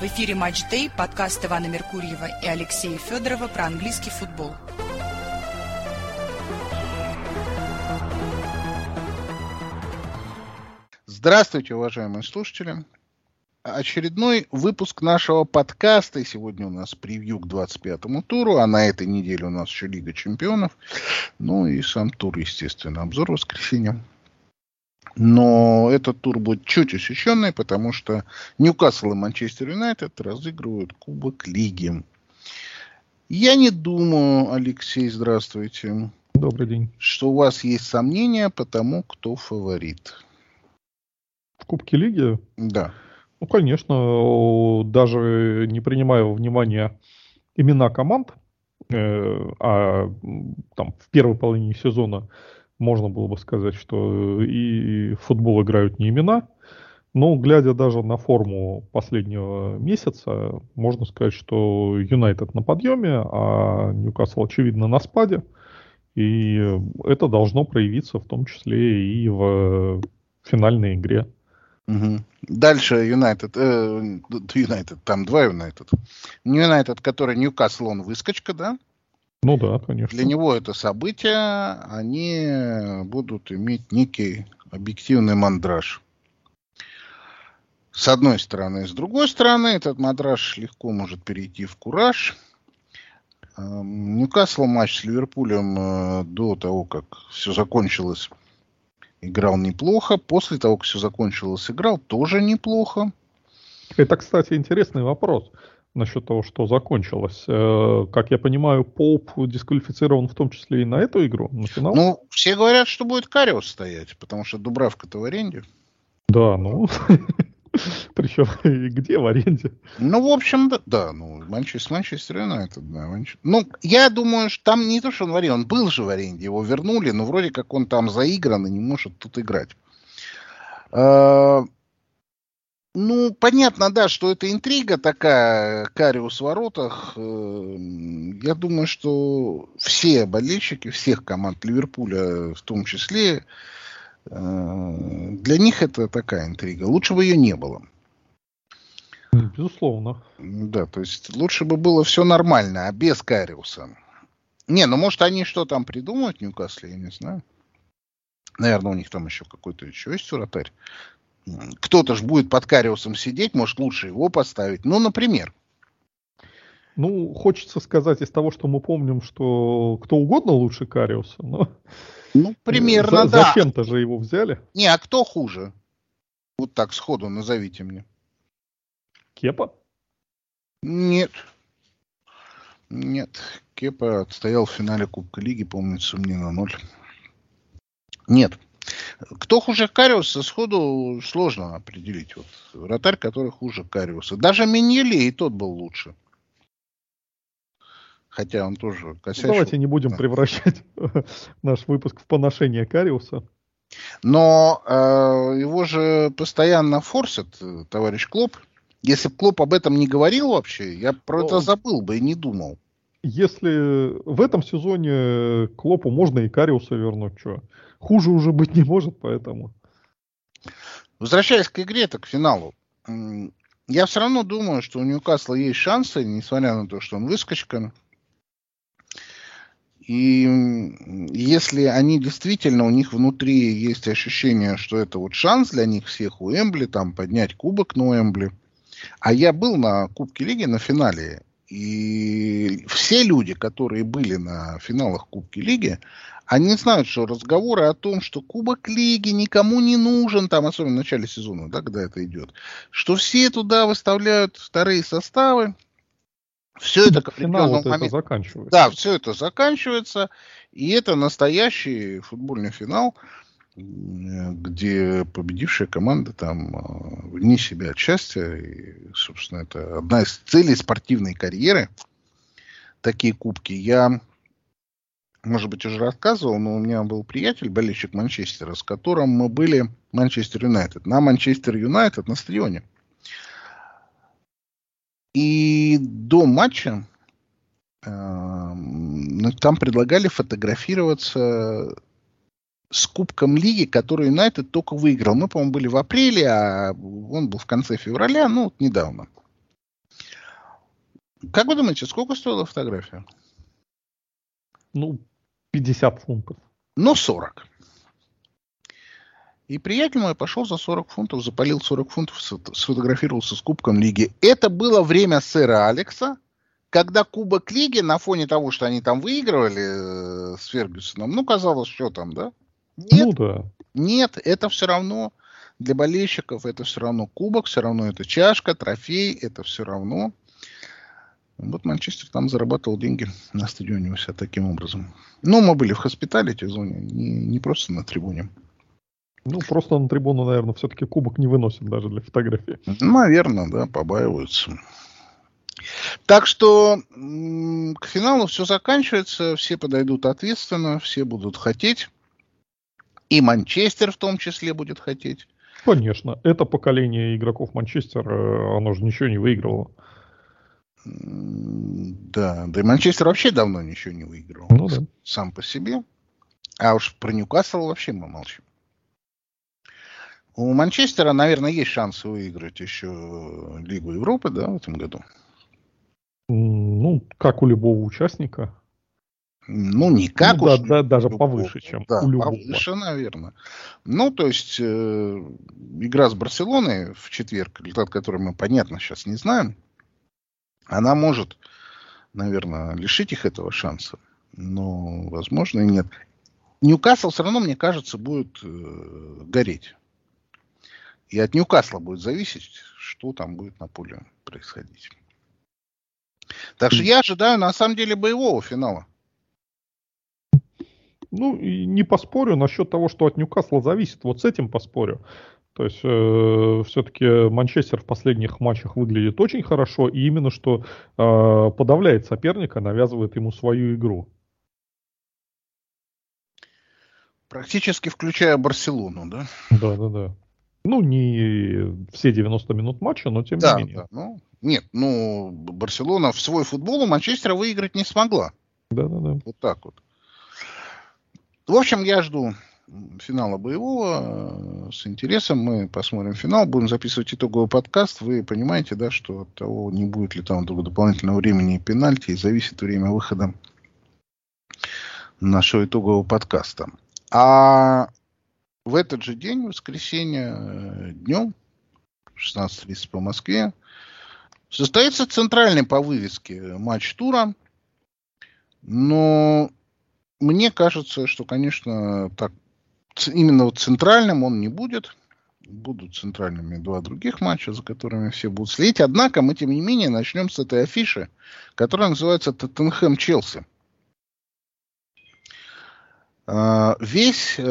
В эфире «Матч Дэй», подкаст Ивана Меркурьева и Алексея Федорова про английский футбол. Здравствуйте, уважаемые слушатели. Очередной выпуск нашего подкаста. И сегодня у нас превью к 25-му туру, а на этой неделе у нас еще Лига чемпионов. Ну и сам тур, естественно, обзор воскресенья. Но этот тур будет чуть усеченный, потому что Ньюкасл и Манчестер Юнайтед разыгрывают Кубок Лиги. Я не думаю, Алексей, здравствуйте. Добрый день. Что у вас есть сомнения по тому, кто фаворит. В Кубке Лиги? Да. Ну, конечно, даже не принимая во внимание имена команд, э, а там в первой половине сезона можно было бы сказать, что и в футбол играют не имена. Но глядя даже на форму последнего месяца, можно сказать, что Юнайтед на подъеме, а Ньюкасл, очевидно, на спаде. И это должно проявиться в том числе и в финальной игре. Дальше Юнайтед, э, Юнайтед, там два Юнайтед. Юнайтед, который Ньюкасл, он выскочка, да? Ну да, конечно. Для него это событие, они будут иметь некий объективный мандраж. С одной стороны. С другой стороны, этот мандраж легко может перейти в кураж. Эм, Ньюкасл матч с Ливерпулем э, до того, как все закончилось, играл неплохо. После того, как все закончилось, играл тоже неплохо. Это, кстати, интересный вопрос насчет того, что закончилось. Э, как я понимаю, Поуп дисквалифицирован в том числе и на эту игру, на финал? Ну, все говорят, что будет Кариус стоять, потому что Дубравка-то в аренде. Да, ну... Причем где в аренде? Ну, в общем, да, да ну, Манчестер, Манчестер Юнайтед, да. Манчестер. Ну, я думаю, что там не то, что он в аренде, он был же в аренде, его вернули, но вроде как он там заигран и не может тут играть. Ну, понятно, да, что это интрига такая, Кариус в воротах. Э, я думаю, что все болельщики всех команд Ливерпуля в том числе, э, для них это такая интрига. Лучше бы ее не было. Безусловно. Да, то есть лучше бы было все нормально, а без Кариуса. Не, ну может они что там придумают, Ньюкасле, я не знаю. Наверное, у них там еще какой-то еще есть вратарь кто-то же будет под Кариусом сидеть, может, лучше его поставить. Ну, например. Ну, хочется сказать из того, что мы помним, что кто угодно лучше Кариуса, но... Ну, примерно, За, да. Зачем-то же его взяли. Не, а кто хуже? Вот так сходу назовите мне. Кепа? Нет. Нет. Кепа отстоял в финале Кубка Лиги, помнится мне, на ноль. Нет. Кто хуже Кариуса, сходу сложно определить. Вот вратарь, который хуже Кариуса. Даже Миньели и тот был лучше. Хотя он тоже косячил. Давайте не будем да. превращать наш выпуск в поношение Кариуса. Но э, его же постоянно форсят, э, товарищ Клоп. Если бы Клоп об этом не говорил вообще, я про Но... это забыл бы и не думал. Если в этом сезоне Клопу можно и Кариуса вернуть, что? хуже уже быть не может, поэтому. Возвращаясь к игре, так к финалу. Я все равно думаю, что у Ньюкасла есть шансы, несмотря на то, что он выскочка. И если они действительно, у них внутри есть ощущение, что это вот шанс для них всех у Эмбли, там поднять кубок на Эмбли. А я был на Кубке Лиги на финале, и все люди, которые были на финалах Кубки Лиги, они знают, что разговоры о том, что Кубок Лиги никому не нужен, там, особенно в начале сезона, да, когда это идет, что все туда выставляют вторые составы, все это к определенному моменту... Это заканчивается. Да, все это заканчивается, и это настоящий футбольный финал, где победившая команда там э, вне себя от счастья. И, собственно, это одна из целей спортивной карьеры. Такие кубки. Я может быть, уже рассказывал, но у меня был приятель, болельщик Манчестера, с которым мы были Манчестер Юнайтед. На Манчестер Юнайтед на стадионе. И до матча э, там предлагали фотографироваться с Кубком Лиги, который Юнайтед только выиграл. Мы, по-моему, были в апреле, а он был в конце февраля, ну, вот недавно. Как вы думаете, сколько стоила фотография? Ну, 50 фунтов. Ну, 40. И приятель мой пошел за 40 фунтов, запалил 40 фунтов, сфотографировался с Кубком Лиги. Это было время сэра Алекса, когда Кубок Лиги на фоне того, что они там выигрывали э, с Фергюсоном, ну, казалось, что там, да? Нет, ну, да. нет, это все равно для болельщиков, это все равно Кубок, все равно это чашка, трофей, это все равно. Вот Манчестер там зарабатывал деньги на стадионе у себя таким образом. Ну, мы были в хоспиталите зоне, не, не просто на трибуне. Ну, просто на трибуну, наверное, все-таки кубок не выносит даже для фотографии. Наверное, да, побаиваются. Так что к финалу все заканчивается, все подойдут ответственно, все будут хотеть. И Манчестер в том числе будет хотеть. Конечно, это поколение игроков Манчестера, оно же ничего не выигрывало. Да, да и Манчестер вообще давно ничего не выигрывал. Ну, да. Сам по себе. А уж про Ньюкасл вообще мы молчим. У Манчестера, наверное, есть шансы выиграть еще Лигу Европы, да, в этом году. Ну, как у любого участника. Ну, не как ну, уж. Да, да, даже любого, повыше, чем да, у любого. повыше, наверное. Ну, то есть, э, игра с Барселоной в четверг, результат которой мы, понятно, сейчас не знаем, она может, наверное, лишить их этого шанса. Но, возможно, и нет. Ньюкасл все равно, мне кажется, будет э, гореть. И от Ньюкасла будет зависеть, что там будет на поле происходить. Так что я ожидаю, на самом деле, боевого финала. Ну, и не поспорю насчет того, что от Ньюкасла зависит. Вот с этим поспорю. То есть э, все-таки Манчестер в последних матчах выглядит очень хорошо, и именно что э, подавляет соперника, навязывает ему свою игру. Практически включая Барселону, да? Да, да, да. Ну, не все 90 минут матча, но тем да, не менее. Да, ну, нет, ну, Барселона в свой футбол у Манчестера выиграть не смогла. Да, да, да. Вот так вот. В общем, я жду финала боевого. С интересом мы посмотрим финал. Будем записывать итоговый подкаст. Вы понимаете, да, что от того, не будет ли там вдруг дополнительного времени и пенальти, и зависит время выхода нашего итогового подкаста. А в этот же день, воскресенье, э, днем, 16.30 по Москве, состоится центральный по вывеске матч тура. Но мне кажется, что, конечно, так именно вот центральным он не будет. Будут центральными два других матча, за которыми все будут следить. Однако мы, тем не менее, начнем с этой афиши, которая называется Тоттенхэм-Челси. А, весь, э,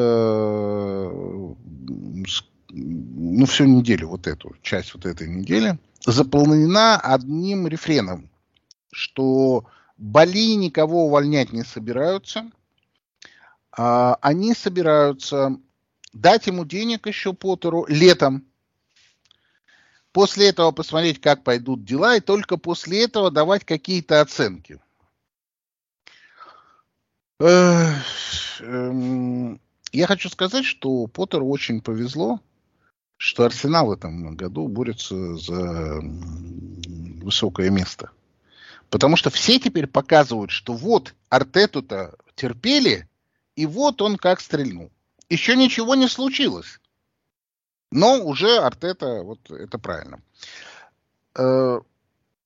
ну, всю неделю, вот эту часть вот этой недели, заполнена одним рефреном, что Бали никого увольнять не собираются, они собираются дать ему денег еще Поттеру летом, после этого посмотреть, как пойдут дела, и только после этого давать какие-то оценки. Эм, я хочу сказать, что Поттеру очень повезло, что Арсенал в этом году борется за высокое место. Потому что все теперь показывают, что вот Артету-то терпели, и вот он как стрельнул. Еще ничего не случилось. Но уже Артета, вот это правильно. Э,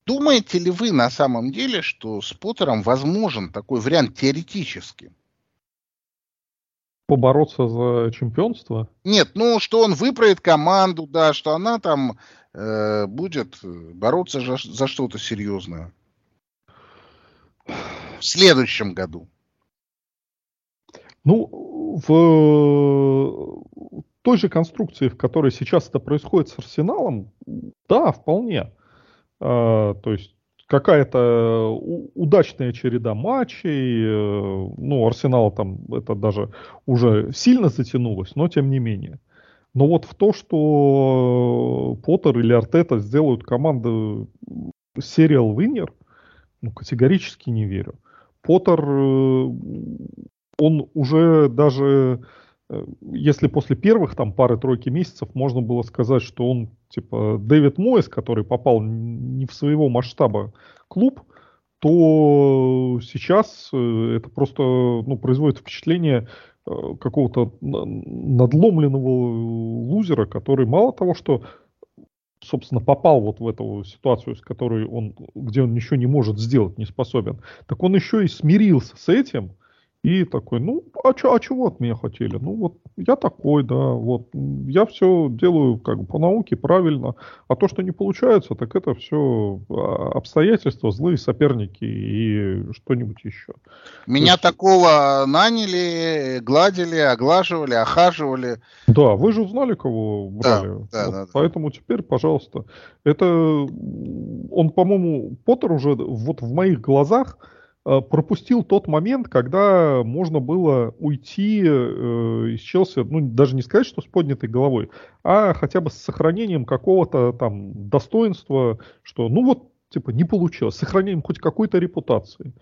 Думаете ли вы на самом деле, что с Поттером возможен такой вариант теоретически? Побороться за чемпионство? Нет, ну что он выправит команду, да, что она там э, будет бороться за, за что-то серьезное в следующем году. Ну, в той же конструкции, в которой сейчас это происходит с Арсеналом, да, вполне. А, то есть какая-то удачная череда матчей. Э, ну, Арсенал там это даже уже сильно затянулось, но тем не менее. Но вот в то, что Поттер или Артета сделают команду сериал Виннер, ну, категорически не верю. Поттер, э, он уже даже, э, если после первых там пары-тройки месяцев можно было сказать, что он типа Дэвид Мойс, который попал не в своего масштаба клуб, то сейчас э, это просто ну, производит впечатление э, какого-то надломленного лузера, который мало того, что собственно, попал вот в эту ситуацию, с которой он, где он ничего не может сделать, не способен, так он еще и смирился с этим, и такой, ну, а, чё, а чего от меня хотели? Ну, вот я такой, да, вот. Я все делаю как бы по науке правильно. А то, что не получается, так это все а, обстоятельства, злые соперники и что-нибудь еще. Меня есть... такого наняли, гладили, оглаживали, охаживали. Да, вы же узнали, кого брали. Да, да, вот, да, да. Поэтому теперь, пожалуйста, это он, по-моему, Поттер уже вот в моих глазах пропустил тот момент, когда можно было уйти э, из Челси, ну, даже не сказать, что с поднятой головой, а хотя бы с сохранением какого-то там достоинства, что, ну вот, типа, не получилось, сохранением хоть какой-то репутации.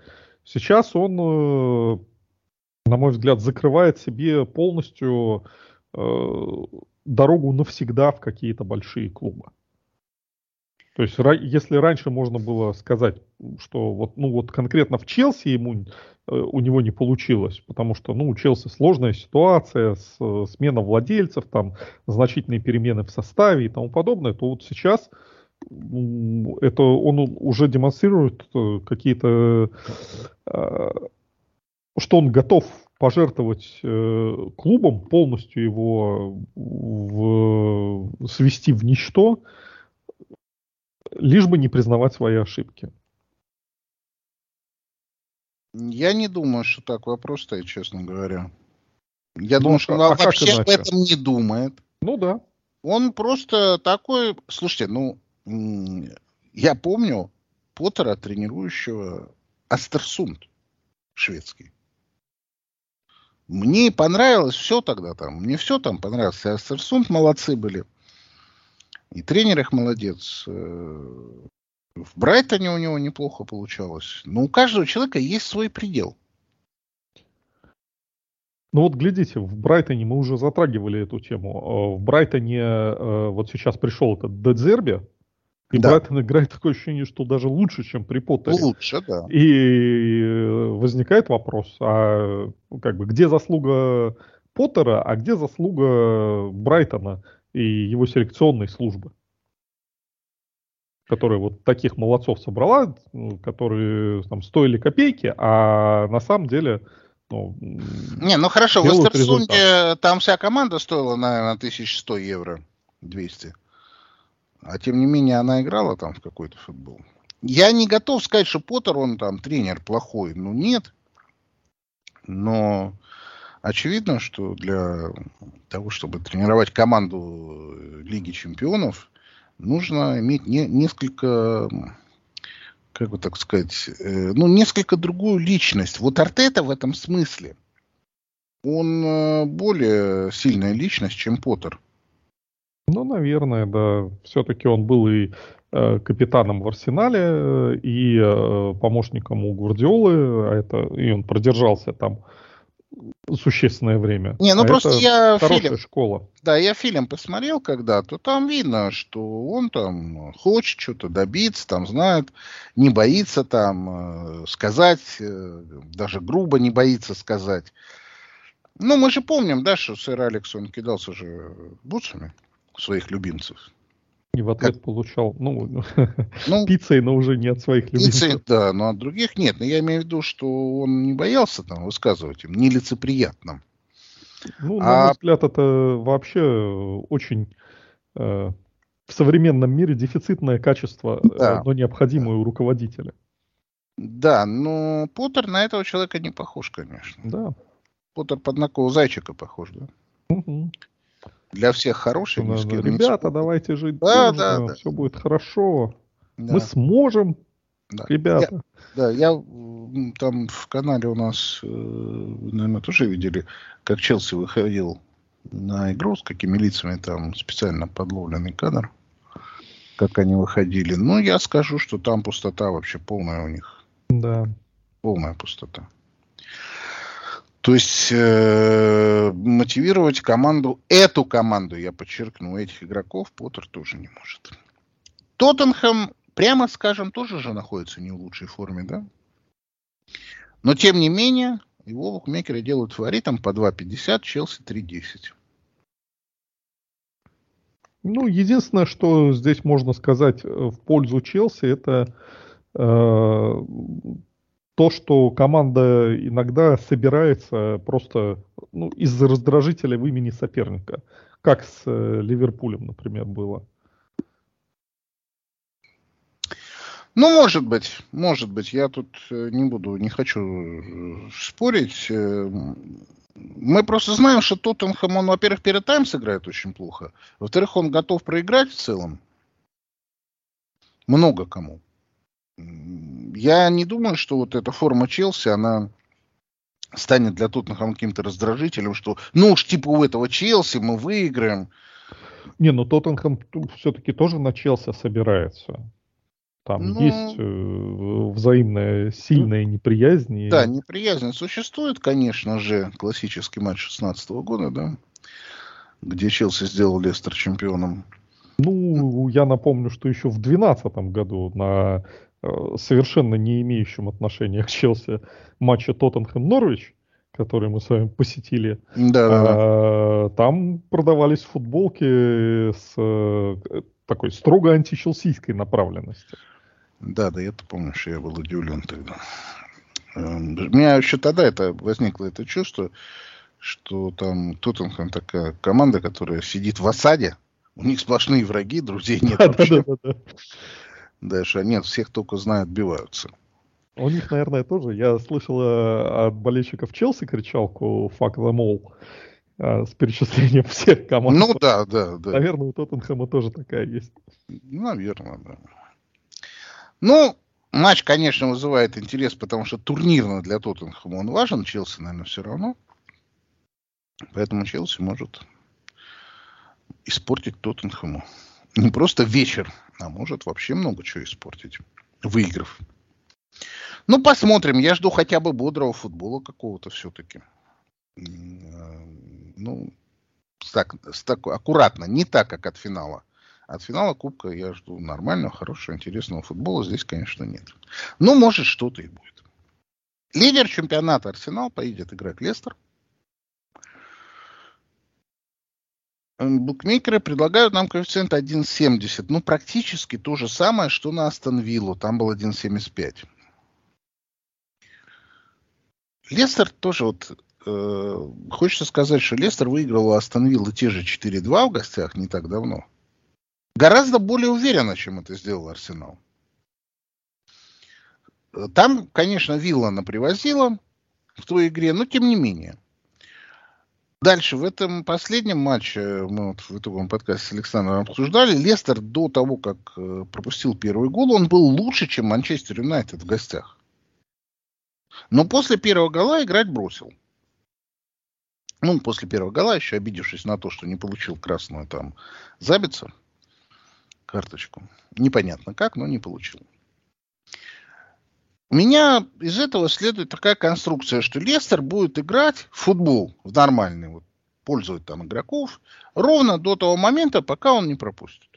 Сейчас он, э, на мой взгляд, закрывает себе полностью э, дорогу навсегда в какие-то большие клубы. То есть, если раньше можно было сказать, что вот, ну вот конкретно в Челси ему, э, у него не получилось, потому что, ну, у Челси сложная ситуация, с, смена владельцев, там, значительные перемены в составе и тому подобное, то вот сейчас это он уже демонстрирует э, какие-то, э, что он готов пожертвовать клубом, полностью его в, свести в ничто, лишь бы не признавать свои ошибки. Я не думаю, что так вопрос стоит, честно говоря. Я ну, думаю, что а, он а вообще об этом не думает. Ну да. Он просто такой... Слушайте, ну, я помню Поттера, тренирующего Астерсунд шведский. Мне понравилось все тогда там. Мне все там понравилось. Астерсунд молодцы были. И тренер их молодец. Э, в Брайтоне у него неплохо получалось. Но у каждого человека есть свой предел. Ну вот глядите, в Брайтоне мы уже затрагивали эту тему. Э, в Брайтоне э, вот сейчас пришел этот Дедзерби, и да. Брайтон играет такое ощущение, что даже лучше, чем при Поттере. Лучше, да. И возникает вопрос, а как бы где заслуга Поттера, а где заслуга Брайтона? И его селекционной службы, которая вот таких молодцов собрала, которые там стоили копейки, а на самом деле ну, не, ну хорошо, в Эстерсунде там вся команда стоила, наверное, 1100 евро, 200. А тем не менее она играла там в какой-то футбол. Я не готов сказать, что Поттер, он там тренер плохой. Ну нет. Но очевидно, что для того, чтобы тренировать команду э, Лиги Чемпионов, нужно иметь не, несколько, как бы так сказать, э, ну, несколько другую личность. Вот Артета в этом смысле, он э, более сильная личность, чем Поттер. Ну, наверное, да. Все-таки он был и э, капитаном в Арсенале, э, и помощником у Гвардиолы, а это, и он продержался там существенное время. Не, ну а просто я фильм, школа. Да, я фильм посмотрел когда-то, там видно, что он там хочет что-то добиться, там знает, не боится там э, сказать, э, даже грубо не боится сказать. Ну, мы же помним, да, что сэр Алекс, он кидался же бутсами своих любимцев. И в ответ как... получал, ну, ну пиццей, но уже не от своих любимцев. Пиццей, да, но от других нет. Но я имею в виду, что он не боялся там высказывать им нелицеприятным. Ну, а... на мой взгляд, это вообще очень э, в современном мире дефицитное качество, э, да. но необходимое у руководителя. Да, но Поттер на этого человека не похож, конечно. Да. Поттер под накол зайчика похож, да? Угу для всех хороший. Да, да. Ребята, давайте жить да, дружно, да, да. все будет хорошо. Да. Мы сможем, да. ребята. Я, да, я там в канале у нас, э, наверное, тоже видели, как Челси выходил на игру, с какими лицами там специально подловленный кадр, как они выходили. Ну, я скажу, что там пустота вообще полная у них. Да. Полная пустота. То есть э, мотивировать команду, эту команду, я подчеркну, этих игроков Поттер тоже не может. Тоттенхэм, прямо скажем, тоже же находится не в лучшей форме, да? Но тем не менее, его букмекеры делают фаворитом по 2.50, Челси 3.10. Ну, единственное, что здесь можно сказать э, в пользу Челси, это э, то, что команда иногда собирается просто ну, из-за раздражителя в имени соперника, как с э, Ливерпулем, например, было. Ну, может быть, может быть. Я тут э, не буду, не хочу э, спорить. Мы просто знаем, что Тоттенхэм, он, во-первых, перед Таймс играет очень плохо. Во-вторых, он готов проиграть в целом. Много кому. Я не думаю, что вот эта форма Челси, она станет для Тоттенхэма каким-то раздражителем, что ну уж типа у этого Челси мы выиграем. Не, ну Тоттенхэм все-таки тоже на Челси собирается. Там ну, есть э, взаимная сильная неприязнь. И... Да, неприязнь существует, конечно же, классический матч 16 года, да, где Челси сделал Лестер чемпионом. Ну, я напомню, что еще в 2012 году на совершенно не имеющем отношения к Челси матче Тоттенхэм-Норвич, который мы с вами посетили, да, да, да. там продавались футболки с э, такой строго античелсийской направленности. Да, да, я-то помню, что я был удивлен тогда. Эм, у меня еще тогда это возникло это чувство, что там Тоттенхэм такая команда, которая сидит в осаде, у них сплошные враги, друзей нет вообще. Да, да, да. Да, что нет, всех только знают, отбиваются. У них, наверное, тоже. Я слышал э, от болельщиков Челси кричалку «Fuck them all» э, с перечислением всех команд. Ну да, да, да. Наверное, у Тоттенхэма тоже такая есть. Наверное, да. Ну, матч, конечно, вызывает интерес, потому что турнирно для Тоттенхэма он важен. Челси, наверное, все равно. Поэтому Челси может испортить Тоттенхэму. Не просто вечер, а может вообще много чего испортить, выиграв. Ну, посмотрим. Я жду хотя бы бодрого футбола какого-то все-таки. Ну, так, так, аккуратно, не так, как от финала. От финала Кубка я жду нормального, хорошего, интересного футбола. Здесь, конечно, нет. Но, может, что-то и будет. Лидер чемпионата Арсенал поедет играть Лестер. Букмекеры предлагают нам коэффициент 1,70. Ну, практически то же самое, что на Астон Виллу. Там был 1,75. Лестер тоже вот... Э, хочется сказать, что Лестер выиграл у Астон Виллы те же 4-2 в гостях не так давно. Гораздо более уверенно, чем это сделал Арсенал. Там, конечно, Виллана привозила в той игре, но тем не менее. Дальше, в этом последнем матче, мы вот в итоговом подкасте с Александром обсуждали, Лестер до того, как э, пропустил первый гол, он был лучше, чем Манчестер Юнайтед в гостях. Но после первого гола играть бросил. Ну, после первого гола, еще обидевшись на то, что не получил красную там забиться, карточку. Непонятно как, но не получил. У меня из этого следует такая конструкция, что Лестер будет играть в футбол в нормальный, вот, пользовать там игроков, ровно до того момента, пока он не пропустит.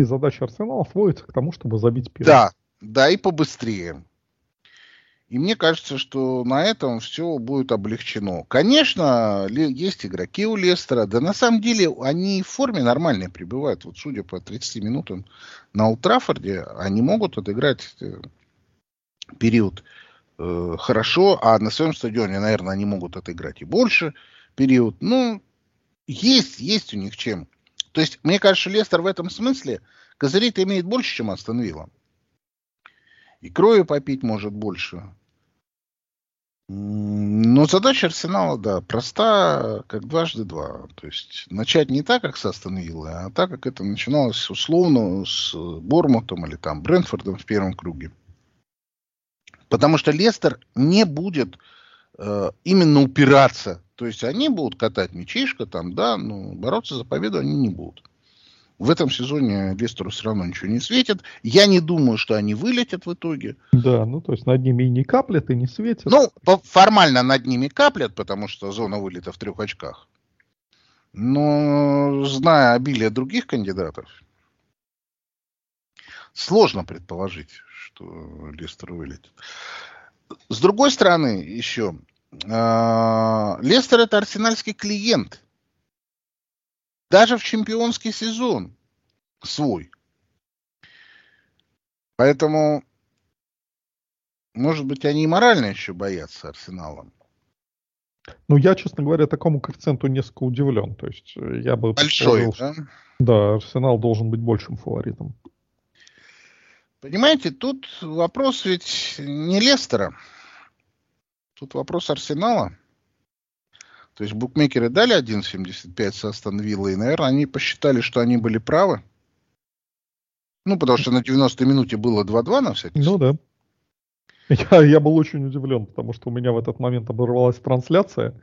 И задача Арсенала сводится к тому, чтобы забить первый. Да, да, и побыстрее. И мне кажется, что на этом все будет облегчено. Конечно, есть игроки у Лестера, да на самом деле они в форме нормальной пребывают. Вот судя по 30 минутам на Ултрафорде, они могут отыграть э, период э, хорошо, а на своем стадионе, наверное, они могут отыграть и больше период. Ну, есть, есть у них чем. То есть, мне кажется, Лестер в этом смысле козырей-то имеет больше, чем Астон Вилла. И крови попить может больше. Но задача Арсенала, да, проста, как дважды два. То есть начать не так, как с Астон а так, как это начиналось условно с Бормутом или там Брентфордом в первом круге. Потому что Лестер не будет э, именно упираться. То есть они будут катать мячишко там, да, но бороться за победу они не будут. В этом сезоне Лестеру все равно ничего не светит. Я не думаю, что они вылетят в итоге. Да, ну то есть над ними и не каплет, и не светит. Ну, формально над ними каплет, потому что зона вылета в трех очках. Но зная обилие других кандидатов, сложно предположить, что Лестер вылетит. С другой стороны, еще, а, Лестер это арсенальский клиент. Даже в чемпионский сезон свой. Поэтому, может быть, они и морально еще боятся Арсенала. Ну, я, честно говоря, такому коэффициенту несколько удивлен. То есть э, я бы... Большой, да? Да, Арсенал должен быть большим фаворитом. Понимаете, тут вопрос ведь не Лестера. Тут вопрос Арсенала. То есть букмекеры дали 1.75 с Астон Виллой, и, наверное, они посчитали, что они были правы. Ну, потому что на 90-й минуте было 2-2 на всякий случай. Ну да. Я, я был очень удивлен, потому что у меня в этот момент оборвалась трансляция.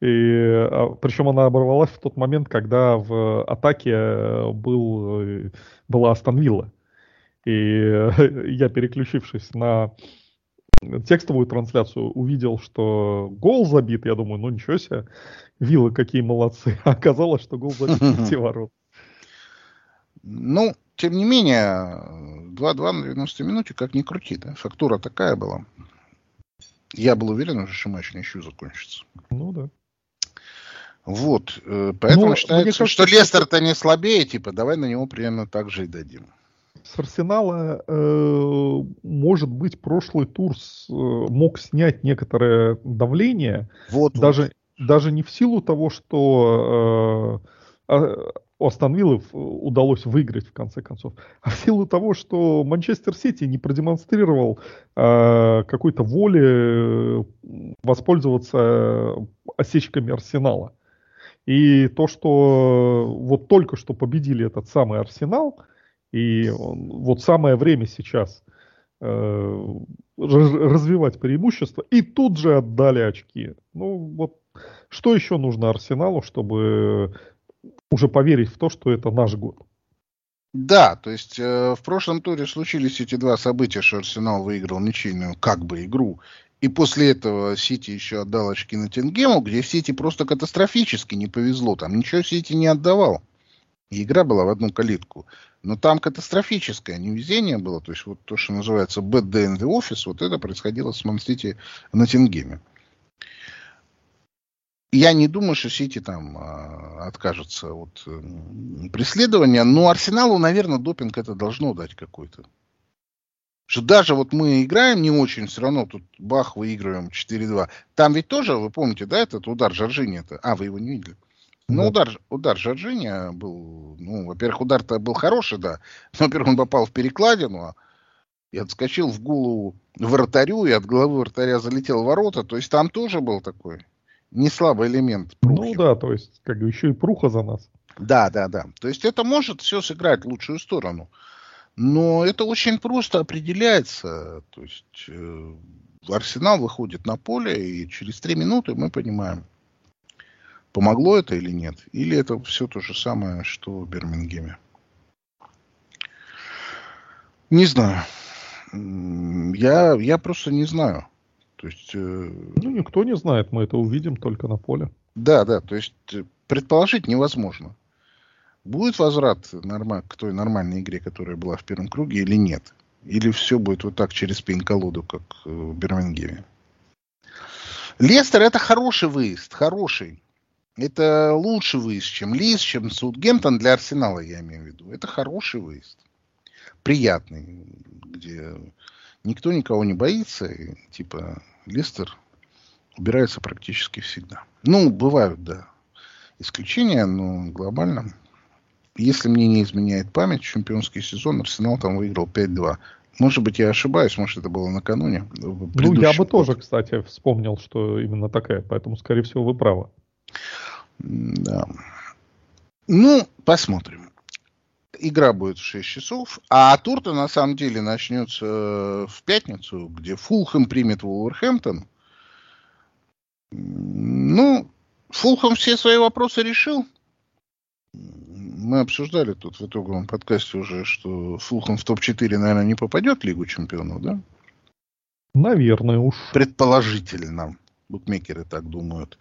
И, а, причем она оборвалась в тот момент, когда в атаке был, э, была Астон Вилла. И я, переключившись на текстовую трансляцию увидел, что гол забит. Я думаю, ну ничего себе, Вилла какие молодцы. А оказалось, что гол забит в те ворот. Ну, тем не менее, 2-2 на 90 минуте, как ни крути, да, фактура такая была. Я был уверен, что матч еще закончится. Ну да. Вот, э, поэтому ну, считается, кажется, что Лестер-то не слабее, типа, давай на него примерно так же и дадим с Арсенала, э, может быть, прошлый тур с, э, мог снять некоторое давление. Вот, даже, вот. даже не в силу того, что э, а, Астон Виллы удалось выиграть в конце концов, а в силу того, что Манчестер Сити не продемонстрировал э, какой-то воли э, воспользоваться осечками Арсенала. И то, что вот только что победили этот самый Арсенал – и вот самое время сейчас э, развивать преимущество. И тут же отдали очки. Ну вот что еще нужно Арсеналу, чтобы уже поверить в то, что это наш год? Да, то есть э, в прошлом туре случились эти два события, что Арсенал выиграл ничейную как бы игру, и после этого Сити еще отдал очки на Тенгему, где Сити просто катастрофически не повезло, там ничего Сити не отдавал. И игра была в одну калитку. Но там катастрофическое невезение было. То есть вот то, что называется bad day in the office, вот это происходило с Ман-Сити на Тингеме. Я не думаю, что Сити там а, откажется от э, преследования, но Арсеналу, наверное, допинг это должно дать какой-то. Что даже вот мы играем не очень, все равно тут бах, выигрываем 4-2. Там ведь тоже, вы помните, да, этот удар Жоржини, это... А, вы его не видели? Ну, да. удар, удар Жоржиния был, ну, во-первых, удар-то был хороший, да. Во-первых, он попал в перекладину а и отскочил в голову вратарю, и от головы вратаря залетел в ворота. То есть там тоже был такой не слабый элемент прухи. Ну да, то есть как бы еще и пруха за нас. Да, да, да. То есть это может все сыграть в лучшую сторону. Но это очень просто определяется. То есть э, Арсенал выходит на поле, и через три минуты мы понимаем, Помогло это или нет? Или это все то же самое, что в Бирмингеме? Не знаю. Я, я просто не знаю. То есть, э, ну, никто не знает, мы это увидим только на поле. Да, да, то есть э, предположить невозможно. Будет возврат норма, к той нормальной игре, которая была в первом круге, или нет? Или все будет вот так через пень-колоду, как в Бирмингеме? Лестер это хороший выезд, хороший. Это лучший выезд, чем Лис, чем Саутгемптон для Арсенала, я имею в виду. Это хороший выезд. Приятный, где никто никого не боится. И, типа Лестер убирается практически всегда. Ну, бывают, да, исключения, но глобально. Если мне не изменяет память, чемпионский сезон Арсенал там выиграл 5-2. Может быть, я ошибаюсь, может, это было накануне. Ну, я бы тоже, кстати, вспомнил, что именно такая, поэтому, скорее всего, вы правы. Да. Ну, посмотрим. Игра будет в 6 часов, а тур-то на самом деле начнется э, в пятницу, где Фулхэм примет Вулверхэмптон. Ну, Фулхэм все свои вопросы решил. мы обсуждали тут в итоговом подкасте уже, что Фулхэм в топ-4, наверное, не попадет в Лигу чемпионов, да? Наверное уж. Предположительно. Букмекеры так думают.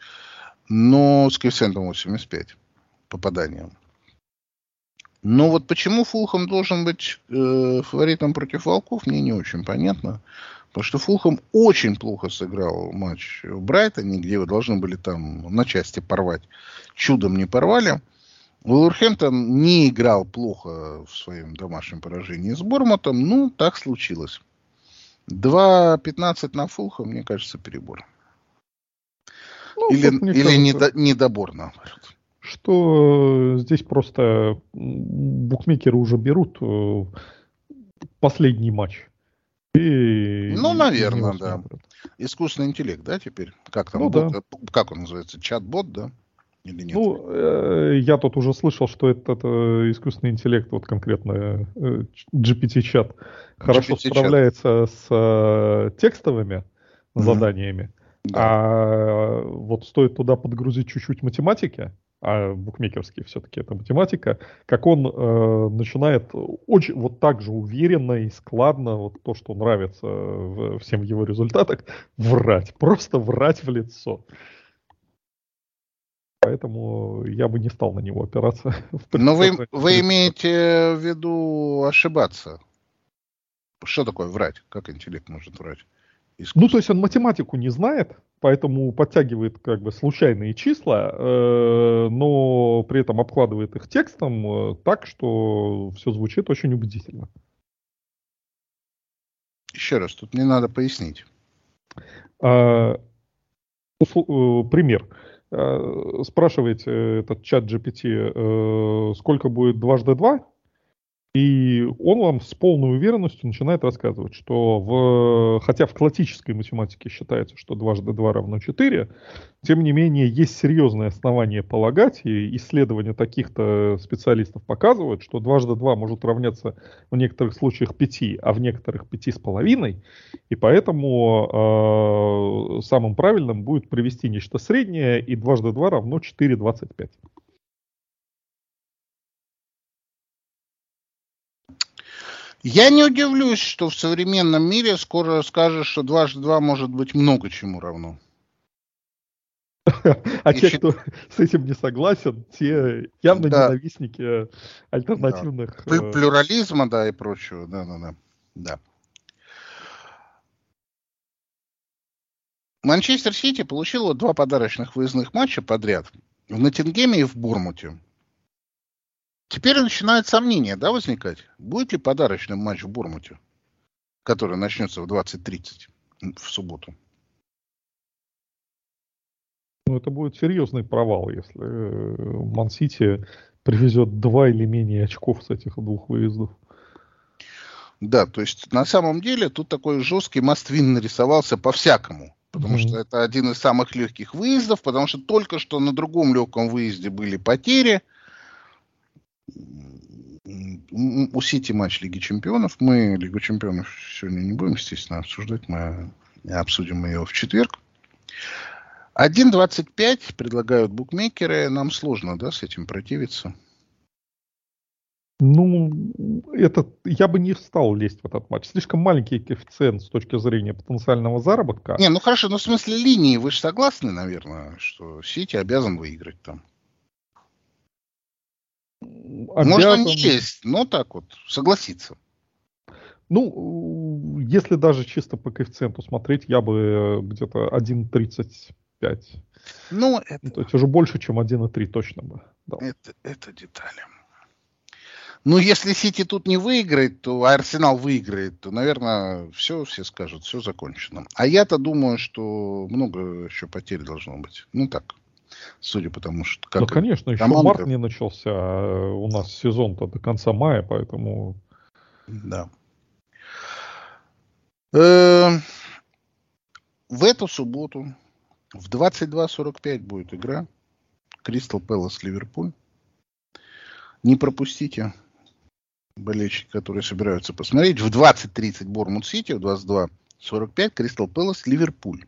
Но с коэффициентом 85 попаданием. Но вот почему Фулхэм должен быть э, фаворитом против Волков, мне не очень понятно. Потому что Фулхэм очень плохо сыграл матч в Брайтоне, где вы должны были там на части порвать. Чудом не порвали. Уолверхэмптон не играл плохо в своем домашнем поражении с Бормутом. Ну, так случилось. 2-15 на Фулхэм, мне кажется, перебор. Ну, или или кажется, недо, недобор, наоборот. Что здесь просто букмекеры уже берут э, последний матч. И, ну, наверное, да. Смотрят. Искусственный интеллект, да, теперь? Как там? Ну, бот, да. Как он называется? Чат-бот, да? Или нет? Ну, э, я тут уже слышал, что этот это искусственный интеллект, вот конкретно э, GPT-чат, хорошо GPT-чат. справляется с э, текстовыми mm-hmm. заданиями. Да. А вот стоит туда подгрузить чуть-чуть математики, а букмекерский все-таки это математика, как он э, начинает очень вот так же уверенно и складно, вот то, что нравится в, всем его результатах, врать, просто врать в лицо. Поэтому я бы не стал на него опираться. Но вы, вы имеете в виду ошибаться? Что такое врать? Как интеллект может врать? Ну, то есть он математику не знает, поэтому подтягивает как бы случайные числа, э, но при этом обкладывает их текстом э, так, что все звучит очень убедительно. Еще раз, тут не надо пояснить. А, э, пример. А, спрашиваете этот чат GPT, э, сколько будет дважды два? И он вам с полной уверенностью начинает рассказывать, что в, хотя в классической математике считается, что дважды два равно 4, тем не менее есть серьезное основание полагать, и исследования таких-то специалистов показывают, что дважды два может равняться в некоторых случаях 5, а в некоторых пяти с половиной, и поэтому э, самым правильным будет привести нечто среднее, и дважды два равно 4,25. Я не удивлюсь, что в современном мире скоро скажешь, что дважды два может быть много чему равно. А те, кто с этим не согласен, те явно ненавистники альтернативных... Э, плюрализма, да, и прочего. Да, да, да. да. Манчестер Сити получила два подарочных выездных матча подряд в Ноттингеме и в Бурмуте. Теперь начинают сомнения, да, возникать? Будет ли подарочный матч в Бурмуте, который начнется в 20.30 в субботу? Ну, это будет серьезный провал, если э, Ман-Сити привезет два или менее очков с этих двух выездов. Да, то есть на самом деле тут такой жесткий маствин нарисовался по-всякому. Потому mm-hmm. что это один из самых легких выездов, потому что только что на другом легком выезде были потери – у Сити матч Лиги Чемпионов. Мы Лигу Чемпионов сегодня не будем, естественно, обсуждать. Мы обсудим ее в четверг. 1.25 предлагают букмекеры. Нам сложно, да, с этим противиться? Ну, это я бы не стал лезть в этот матч. Слишком маленький коэффициент с точки зрения потенциального заработка. Не, ну хорошо, но в смысле линии вы же согласны, наверное, что Сити обязан выиграть там? Обязан... Можно не есть, но так вот, согласиться. Ну, если даже чисто по коэффициенту смотреть, я бы э, где-то 1.35. Ну, это... Ну, то есть уже больше, чем 1.3 точно бы дал. Это, это детали. Ну, если Сити тут не выиграет, то а Арсенал выиграет, то, наверное, все, все скажут, все закончено. А я-то думаю, что много еще потерь должно быть. Ну, так, судя по тому, что... Как ну, конечно, еще команда... март не начался, а у нас сезон-то до конца мая, поэтому... Да. Э, в эту субботу в 22.45 будет игра. Кристал Пэлас Ливерпуль. Не пропустите болельщики, которые собираются посмотреть. В 20.30 Бормут Сити, в 22.45 Кристал Пэлас Ливерпуль.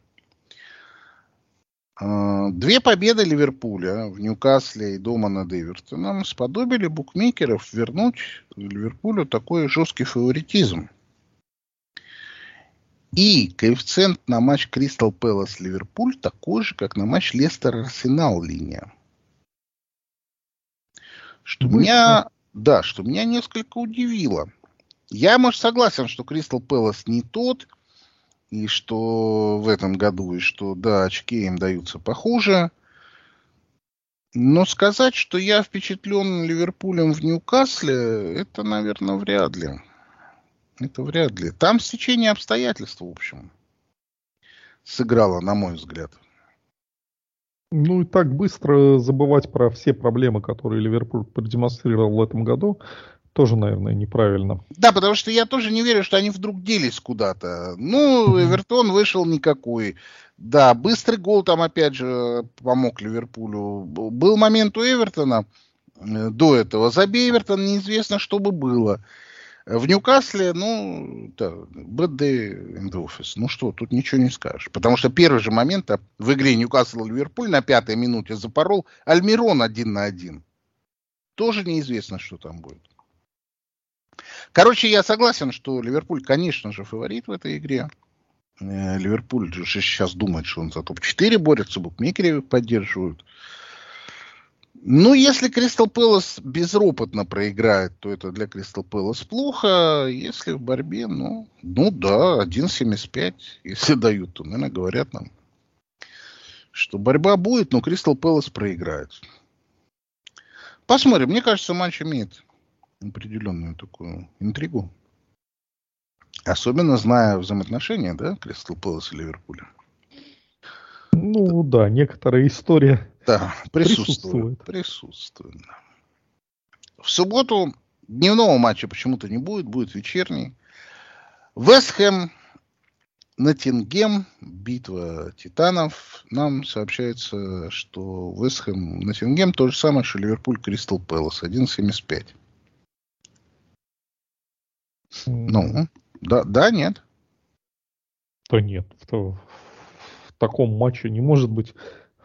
А, две победы Ливерпуля в Ньюкасле и дома над Эвертоном сподобили букмекеров вернуть Ливерпулю такой жесткий фаворитизм. И коэффициент на матч Кристал Пэлас Ливерпуль такой же, как на матч Лестер Арсенал линия. Что Быстро. меня, да, что меня несколько удивило. Я, может, согласен, что Кристал Пэлас не тот, и что в этом году, и что, да, очки им даются похуже. Но сказать, что я впечатлен Ливерпулем в Ньюкасле, это, наверное, вряд ли. Это вряд ли. Там стечение обстоятельств, в общем, сыграло, на мой взгляд. Ну и так быстро забывать про все проблемы, которые Ливерпуль продемонстрировал в этом году, тоже, наверное, неправильно. Да, потому что я тоже не верю, что они вдруг делись куда-то. Ну, Эвертон вышел никакой. Да, быстрый гол там опять же помог Ливерпулю. Был момент у Эвертона э, до этого. Забей Эвертон, неизвестно, что бы было. В Ньюкасле, ну, да, bad day in the office. Ну что, тут ничего не скажешь. Потому что первый же момент а, в игре Ньюкасл-Ливерпуль на пятой минуте запорол Альмирон один на один. Тоже неизвестно, что там будет. Короче, я согласен, что Ливерпуль, конечно же, фаворит в этой игре. Э, Ливерпуль же сейчас думает, что он за топ-4 борется, букмекеры поддерживают. Ну, если Кристал Пэлас безропотно проиграет, то это для Кристал Пэлас плохо. Если в борьбе, ну, ну да, 1.75, если дают, то, наверное, говорят нам, что борьба будет, но Кристал Пэлас проиграет. Посмотрим. Мне кажется, матч имеет определенную такую интригу. Особенно зная взаимоотношения, да, Кристал Пэлас и Ливерпуля. Ну да, некоторая история да. Присутствует. присутствует. В субботу дневного матча почему-то не будет, будет вечерний. Вестхэм, Натингем, битва титанов. Нам сообщается, что Вестхэм, Натингем то же самое, что Ливерпуль, Кристал Пэлас, 1.75. Ну, да, да, нет. Да нет, в, в таком матче не может быть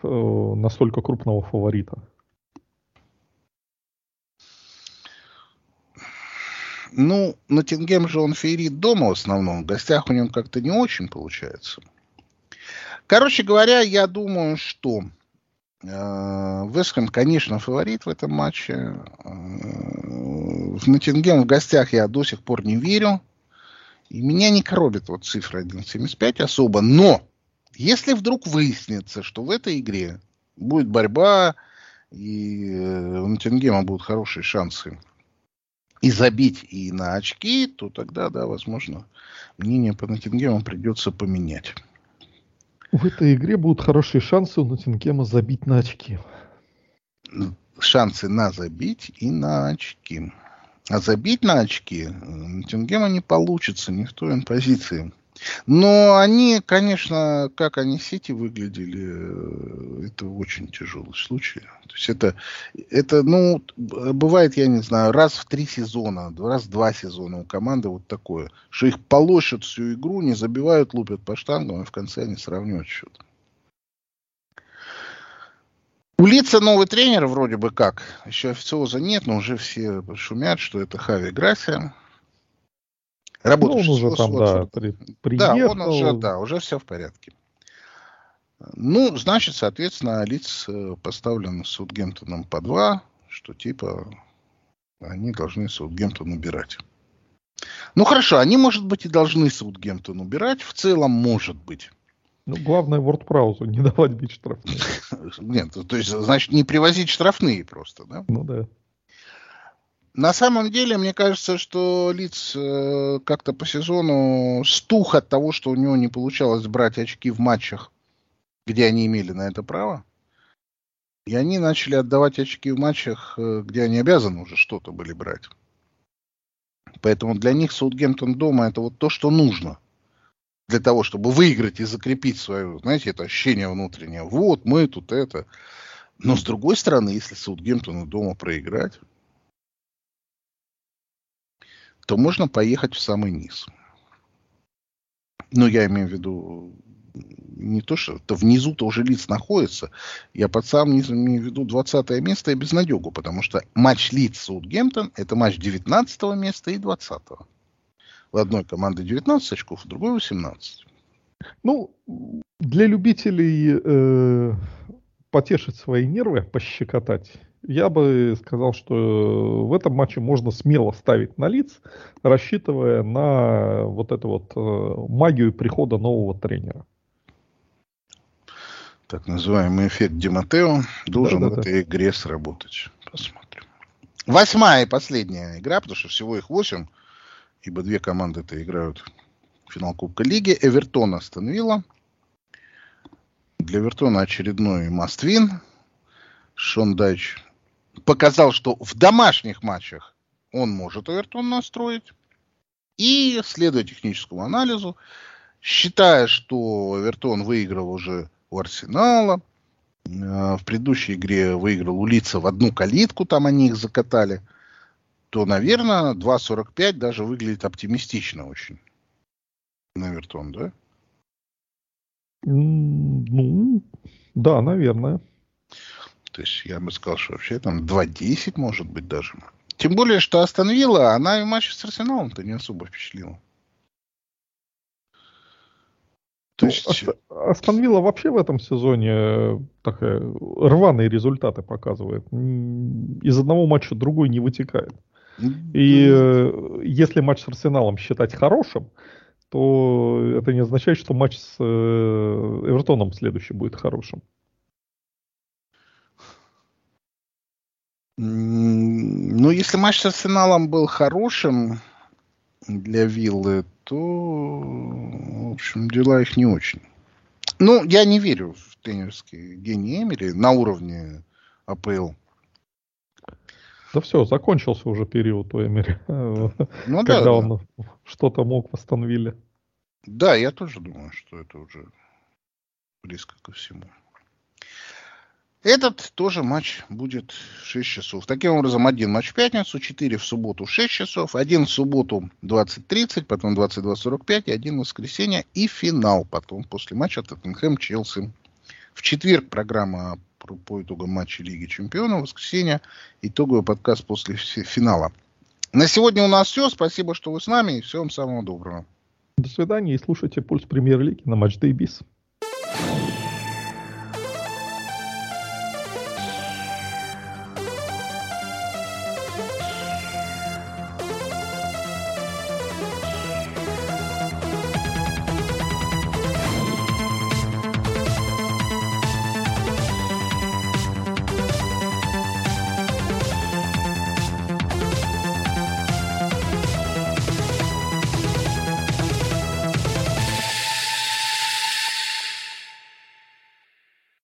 э, настолько крупного фаворита. Ну, на Тингем же он феерит дома в основном. В гостях у него как-то не очень получается. Короче говоря, я думаю, что Вестхэм, конечно, фаворит в этом матче. Э, в Ноттингем в гостях я до сих пор не верю. И меня не коробит вот цифра 1.75 особо. Но если вдруг выяснится, что в этой игре будет борьба, и э, у Ноттингема будут хорошие шансы и забить, и на очки, то тогда, да, возможно, мнение по Ноттингему придется поменять. В этой игре будут хорошие шансы у Ноттингема забить на очки. Шансы на забить и на очки. А забить на очки Ноттингема не получится ни в той позиции. Но они, конечно, как они сети выглядели, э, это очень тяжелый случай. То есть это, это, ну, бывает, я не знаю, раз в три сезона, раз в два сезона у команды вот такое, что их полощут всю игру, не забивают, лупят по штангам, и в конце они сравнивают счет. У лица новый тренер вроде бы как. Еще официоза нет, но уже все шумят, что это Хави Грасия. Работающий ну, он уже там, да, при, приехал. Да, он уже, да, уже все в порядке. Ну, значит, соответственно, лиц э, поставлен Саутгемптоном по два, что типа они должны Саутгемптон убирать. Ну хорошо, они, может быть, и должны Саутгемптон убирать. В целом, может быть. Ну, главное, WordPress не давать бить штрафные. Нет, то есть, значит, не привозить штрафные просто, да? Ну да. На самом деле, мне кажется, что Лиц э, как-то по сезону стух от того, что у него не получалось брать очки в матчах, где они имели на это право. И они начали отдавать очки в матчах, э, где они обязаны уже что-то были брать. Поэтому для них Саутгемптон дома это вот то, что нужно – для того, чтобы выиграть и закрепить свое, знаете, это ощущение внутреннее. Вот, мы тут это. Но с другой стороны, если Саутгемптону дома проиграть, то можно поехать в самый низ. Ну, я имею в виду не то, что то внизу-то уже лиц находится. Я под самым низом имею в виду 20 место и безнадегу, потому что матч лиц Саутгемптон это матч 19 места и 20 -го. В одной команде 19 очков, в другой 18. Ну, для любителей э, потешить свои нервы, пощекотать, я бы сказал, что в этом матче можно смело ставить на лиц, рассчитывая на вот эту вот э, магию прихода нового тренера. Так называемый эффект Диматео должен да, да, в этой да. игре сработать. Посмотрим. Восьмая и последняя игра, потому что всего их восемь, ибо две команды это играют в финал Кубка Лиги. Эвертон остановила. Для Эвертона очередной маст-вин. Шон Дайч показал, что в домашних матчах он может Эвертон настроить. И, следуя техническому анализу, считая, что Эвертон выиграл уже у Арсенала, э, в предыдущей игре выиграл у Лица в одну калитку, там они их закатали, то, наверное, 2.45 даже выглядит оптимистично очень. На Эвертон, да? Ну, да, наверное. То есть я бы сказал, что вообще там 2.10 может быть даже. Тем более, что Астон Вилла, она и в матче с Арсеналом-то не особо впечатлила. То есть... Астон Вилла вообще в этом сезоне э, такая, рваные результаты показывает. Из одного матча другой не вытекает. И э, если матч с Арсеналом считать хорошим, то это не означает, что матч с э, Эвертоном следующий будет хорошим. Ну, если матч с Арсеналом был хорошим для Виллы, то, в общем, дела их не очень. Ну, я не верю в тренерский гений Эмери на уровне АПЛ. Да все, закончился уже период у Эмери, ну, когда да, он да. что-то мог восстановили. Да, я тоже думаю, что это уже близко ко всему. Этот тоже матч будет в 6 часов. Таким образом, один матч в пятницу, 4 в субботу в 6 часов, один в субботу 20.30, потом 22.45 и один в воскресенье и финал потом после матча Тоттенхэм-Челси. В четверг программа по итогам матча Лиги Чемпионов, в воскресенье итоговый подкаст после финала. На сегодня у нас все. Спасибо, что вы с нами и всего вам самого доброго. До свидания и слушайте «Пульс Премьер-лиги» на Матч Biz.